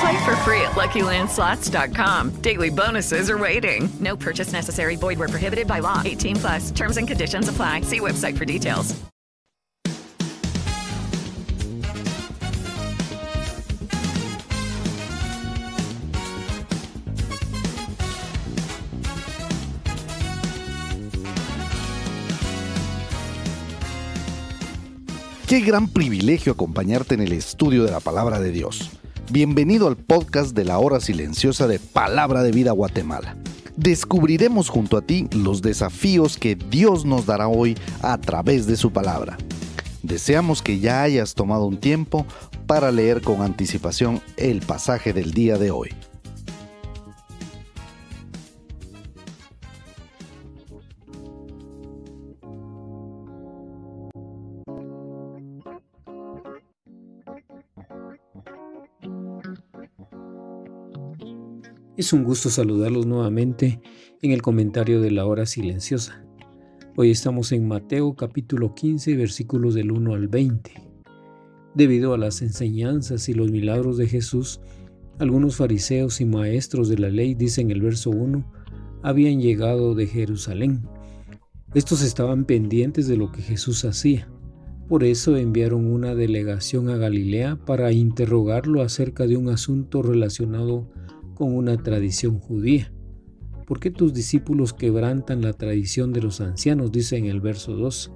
Play for free at LuckyLandSlots.com. Daily bonuses are waiting. No purchase necessary. Void were prohibited by law. 18 plus. Terms and conditions apply. See website for details. Qué gran privilegio acompañarte en el estudio de la palabra de Dios. Bienvenido al podcast de la hora silenciosa de Palabra de Vida Guatemala. Descubriremos junto a ti los desafíos que Dios nos dará hoy a través de su palabra. Deseamos que ya hayas tomado un tiempo para leer con anticipación el pasaje del día de hoy. Es un gusto saludarlos nuevamente en el comentario de la hora silenciosa. Hoy estamos en Mateo capítulo 15 versículos del 1 al 20. Debido a las enseñanzas y los milagros de Jesús, algunos fariseos y maestros de la ley, dicen el verso 1, habían llegado de Jerusalén. Estos estaban pendientes de lo que Jesús hacía. Por eso enviaron una delegación a Galilea para interrogarlo acerca de un asunto relacionado con una tradición judía. ¿Por qué tus discípulos quebrantan la tradición de los ancianos? dice en el verso 2.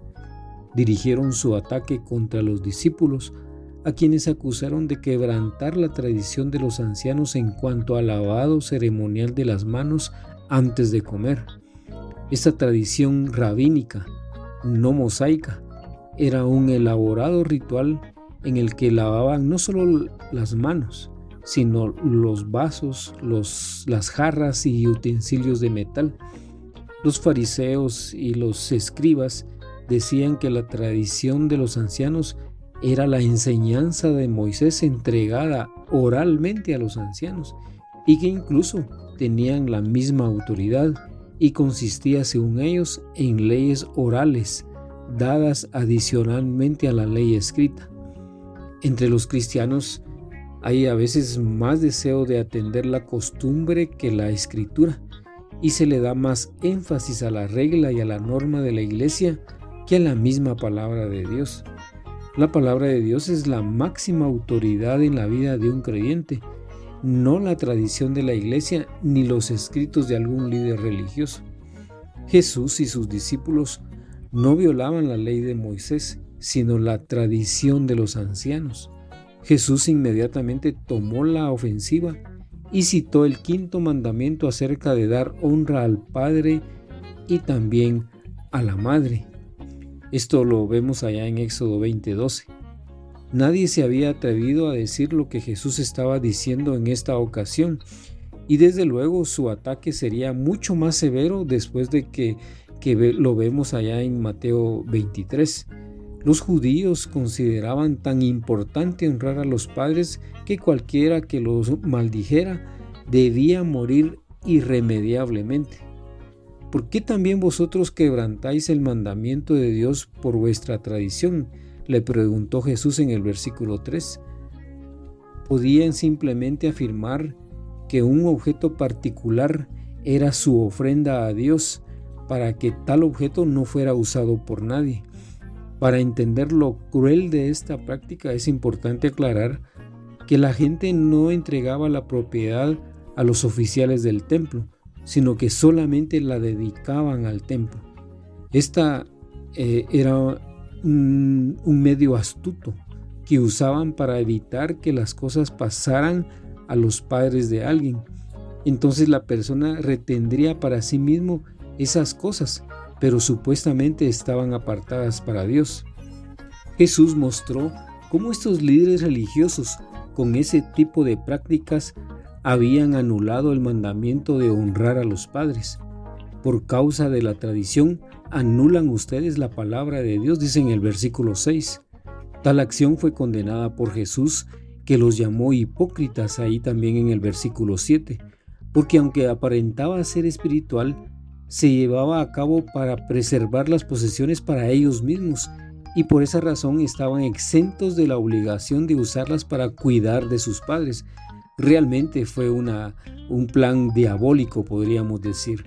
Dirigieron su ataque contra los discípulos, a quienes acusaron de quebrantar la tradición de los ancianos en cuanto al lavado ceremonial de las manos antes de comer. Esta tradición rabínica, no mosaica, era un elaborado ritual en el que lavaban no solo las manos, sino los vasos, los, las jarras y utensilios de metal. Los fariseos y los escribas decían que la tradición de los ancianos era la enseñanza de Moisés entregada oralmente a los ancianos y que incluso tenían la misma autoridad y consistía según ellos en leyes orales dadas adicionalmente a la ley escrita. Entre los cristianos hay a veces más deseo de atender la costumbre que la escritura y se le da más énfasis a la regla y a la norma de la iglesia que a la misma palabra de Dios. La palabra de Dios es la máxima autoridad en la vida de un creyente, no la tradición de la iglesia ni los escritos de algún líder religioso. Jesús y sus discípulos no violaban la ley de Moisés, sino la tradición de los ancianos. Jesús inmediatamente tomó la ofensiva y citó el quinto mandamiento acerca de dar honra al Padre y también a la Madre. Esto lo vemos allá en Éxodo 20:12. Nadie se había atrevido a decir lo que Jesús estaba diciendo en esta ocasión y desde luego su ataque sería mucho más severo después de que, que lo vemos allá en Mateo 23. Los judíos consideraban tan importante honrar a los padres que cualquiera que los maldijera debía morir irremediablemente. ¿Por qué también vosotros quebrantáis el mandamiento de Dios por vuestra tradición? le preguntó Jesús en el versículo 3. Podían simplemente afirmar que un objeto particular era su ofrenda a Dios para que tal objeto no fuera usado por nadie. Para entender lo cruel de esta práctica es importante aclarar que la gente no entregaba la propiedad a los oficiales del templo, sino que solamente la dedicaban al templo. Esta eh, era un, un medio astuto que usaban para evitar que las cosas pasaran a los padres de alguien. Entonces la persona retendría para sí mismo esas cosas, pero supuestamente estaban apartadas para Dios. Jesús mostró cómo estos líderes religiosos con ese tipo de prácticas habían anulado el mandamiento de honrar a los padres. Por causa de la tradición, anulan ustedes la palabra de Dios, dice en el versículo 6. Tal acción fue condenada por Jesús, que los llamó hipócritas ahí también en el versículo 7, porque aunque aparentaba ser espiritual, se llevaba a cabo para preservar las posesiones para ellos mismos y por esa razón estaban exentos de la obligación de usarlas para cuidar de sus padres. Realmente fue un plan diabólico, podríamos decir.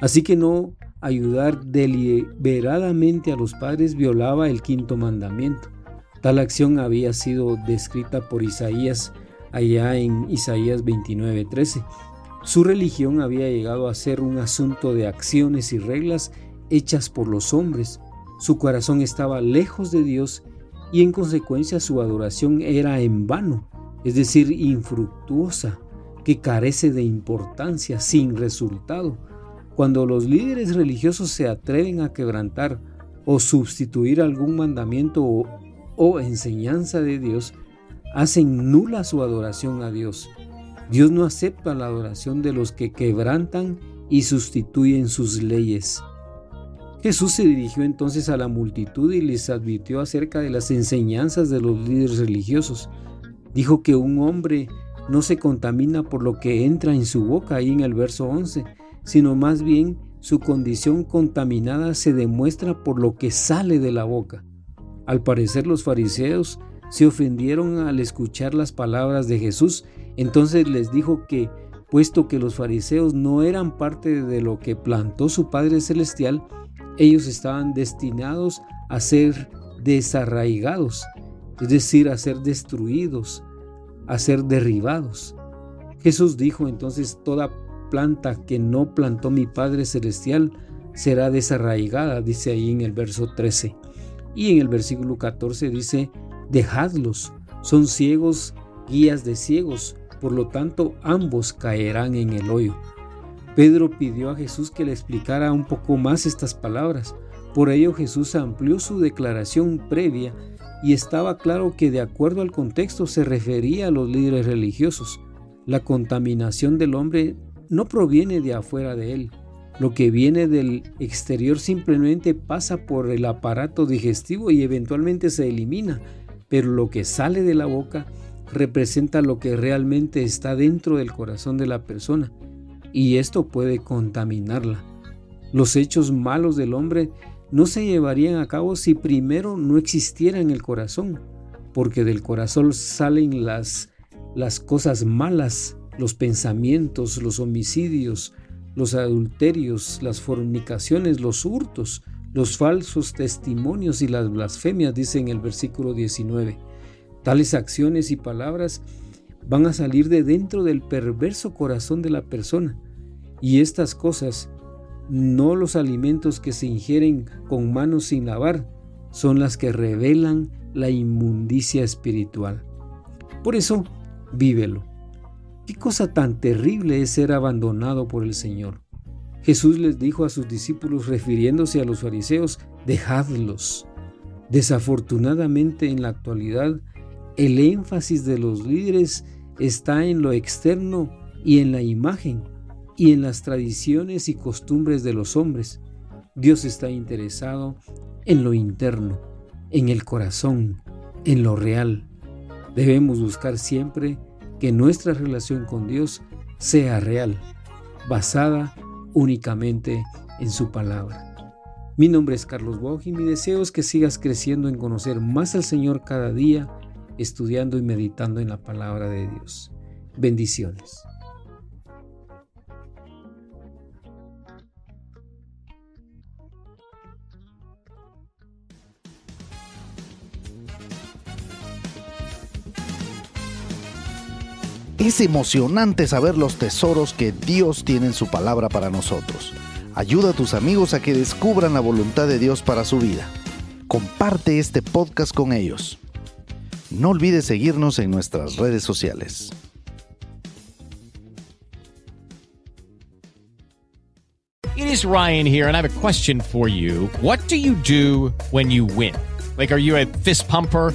Así que no ayudar deliberadamente a los padres violaba el quinto mandamiento. Tal acción había sido descrita por Isaías allá en Isaías 29:13. Su religión había llegado a ser un asunto de acciones y reglas hechas por los hombres. Su corazón estaba lejos de Dios y en consecuencia su adoración era en vano, es decir, infructuosa, que carece de importancia, sin resultado. Cuando los líderes religiosos se atreven a quebrantar o sustituir algún mandamiento o, o enseñanza de Dios, hacen nula su adoración a Dios. Dios no acepta la adoración de los que quebrantan y sustituyen sus leyes. Jesús se dirigió entonces a la multitud y les advirtió acerca de las enseñanzas de los líderes religiosos. Dijo que un hombre no se contamina por lo que entra en su boca, ahí en el verso 11, sino más bien su condición contaminada se demuestra por lo que sale de la boca. Al parecer los fariseos se ofendieron al escuchar las palabras de Jesús entonces les dijo que, puesto que los fariseos no eran parte de lo que plantó su Padre Celestial, ellos estaban destinados a ser desarraigados, es decir, a ser destruidos, a ser derribados. Jesús dijo entonces, toda planta que no plantó mi Padre Celestial será desarraigada, dice ahí en el verso 13. Y en el versículo 14 dice, dejadlos, son ciegos, guías de ciegos, por lo tanto ambos caerán en el hoyo. Pedro pidió a Jesús que le explicara un poco más estas palabras. Por ello Jesús amplió su declaración previa y estaba claro que de acuerdo al contexto se refería a los líderes religiosos. La contaminación del hombre no proviene de afuera de él. Lo que viene del exterior simplemente pasa por el aparato digestivo y eventualmente se elimina, pero lo que sale de la boca representa lo que realmente está dentro del corazón de la persona y esto puede contaminarla. Los hechos malos del hombre no se llevarían a cabo si primero no existiera en el corazón, porque del corazón salen las, las cosas malas, los pensamientos, los homicidios, los adulterios, las fornicaciones, los hurtos, los falsos testimonios y las blasfemias, dice en el versículo 19. Tales acciones y palabras van a salir de dentro del perverso corazón de la persona. Y estas cosas, no los alimentos que se ingieren con manos sin lavar, son las que revelan la inmundicia espiritual. Por eso, vívelo. Qué cosa tan terrible es ser abandonado por el Señor. Jesús les dijo a sus discípulos refiriéndose a los fariseos, dejadlos. Desafortunadamente en la actualidad el énfasis de los líderes está en lo externo y en la imagen y en las tradiciones y costumbres de los hombres. Dios está interesado en lo interno, en el corazón, en lo real. Debemos buscar siempre que nuestra relación con Dios sea real, basada únicamente en su palabra. Mi nombre es Carlos Bog y mi deseo es que sigas creciendo en conocer más al Señor cada día estudiando y meditando en la palabra de Dios. Bendiciones. Es emocionante saber los tesoros que Dios tiene en su palabra para nosotros. Ayuda a tus amigos a que descubran la voluntad de Dios para su vida. comparte este podcast con ellos. No olvides seguirnos en nuestras redes sociales. It is Ryan here, and I have a question for you. What do you do when you win? Like, are you a fist pumper?